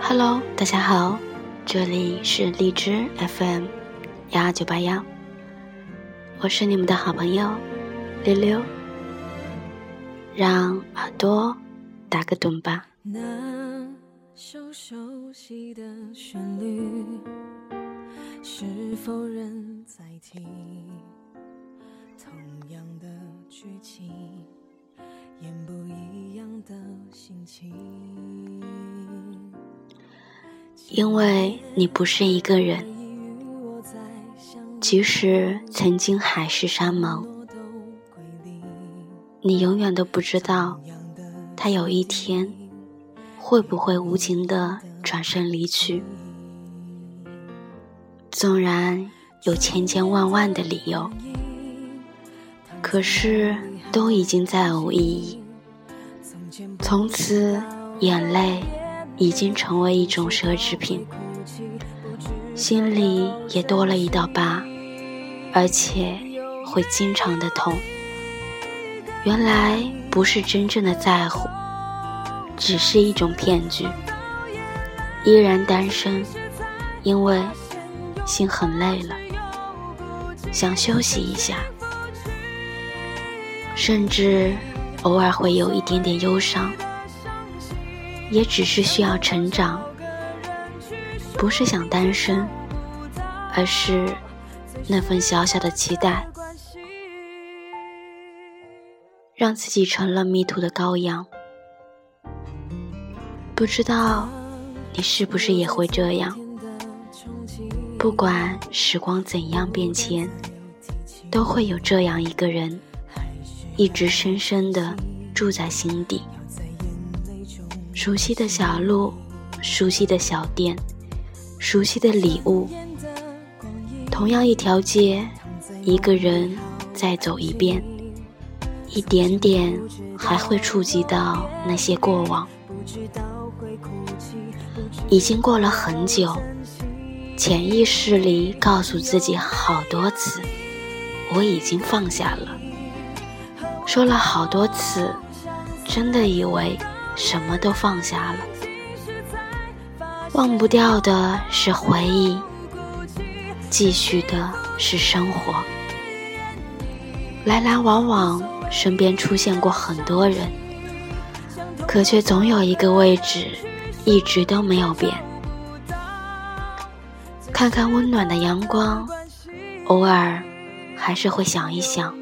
Hello，大家好，这里是荔枝 FM 幺二九八幺，我是你们的好朋友溜溜，让耳朵打个盹吧。那首熟悉的旋律，是否人在听？同样的剧情，演不一样的心情。因为你不是一个人，即使曾经海誓山盟，你永远都不知道，他有一天会不会无情的转身离去。纵然有千千万万的理由，可是都已经再无意义。从此，眼泪。已经成为一种奢侈品，心里也多了一道疤，而且会经常的痛。原来不是真正的在乎，只是一种骗局。依然单身，因为心很累了，想休息一下，甚至偶尔会有一点点忧伤。也只是需要成长，不是想单身，而是那份小小的期待，让自己成了迷途的羔羊。不知道你是不是也会这样？不管时光怎样变迁，都会有这样一个人，一直深深的住在心底。熟悉的小路，熟悉的小店，熟悉的礼物。同样一条街，一个人再走一遍，一点点还会触及到那些过往。已经过了很久，潜意识里告诉自己好多次，我已经放下了。说了好多次，真的以为。什么都放下了，忘不掉的是回忆，继续的是生活。来来往往，身边出现过很多人，可却总有一个位置一直都没有变。看看温暖的阳光，偶尔还是会想一想，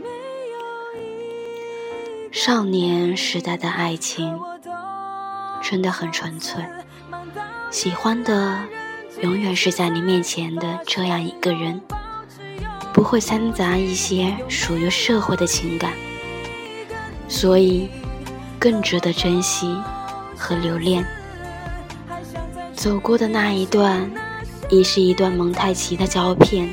少年时代的爱情。真的很纯粹，喜欢的永远是在你面前的这样一个人，不会掺杂一些属于社会的情感，所以更值得珍惜和留恋。走过的那一段，已是一段蒙太奇的胶片，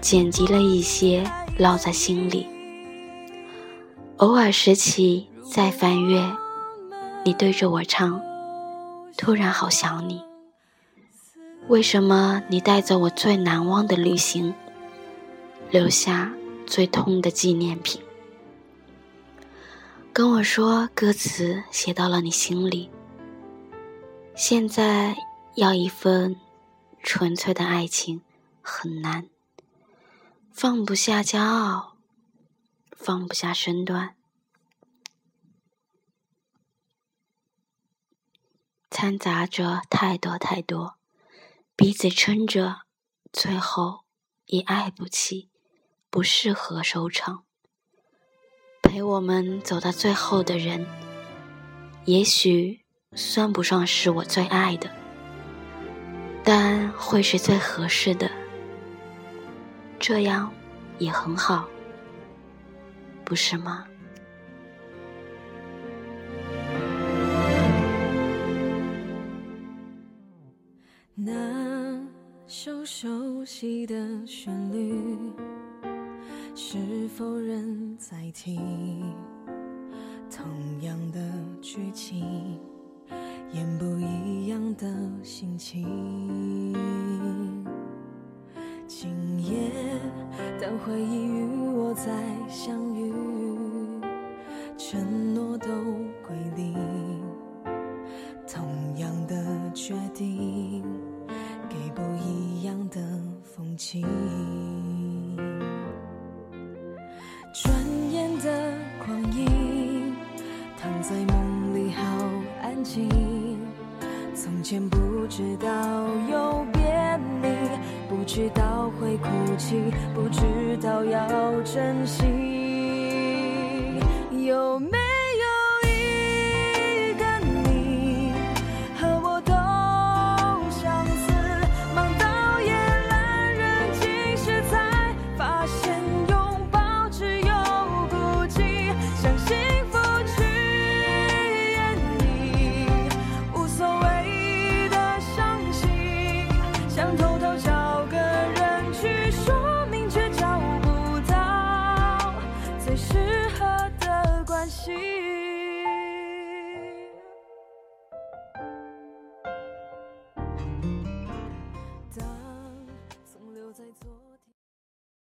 剪辑了一些，烙在心里，偶尔拾起再翻阅。你对着我唱，突然好想你。为什么你带走我最难忘的旅行，留下最痛的纪念品？跟我说歌词写到了你心里。现在要一份纯粹的爱情很难，放不下骄傲，放不下身段。掺杂着太多太多，彼此撑着，最后也爱不起，不适合收场。陪我们走到最后的人，也许算不上是我最爱的，但会是最合适的。这样也很好，不是吗？首熟悉的旋律，是否仍在听？同样的剧情，演不一样的心情。今夜，当回忆与我再相遇，承诺都转眼的光阴，躺在梦里好安静。从前不知道有别离，不知道会哭泣，不知道要珍惜，有没？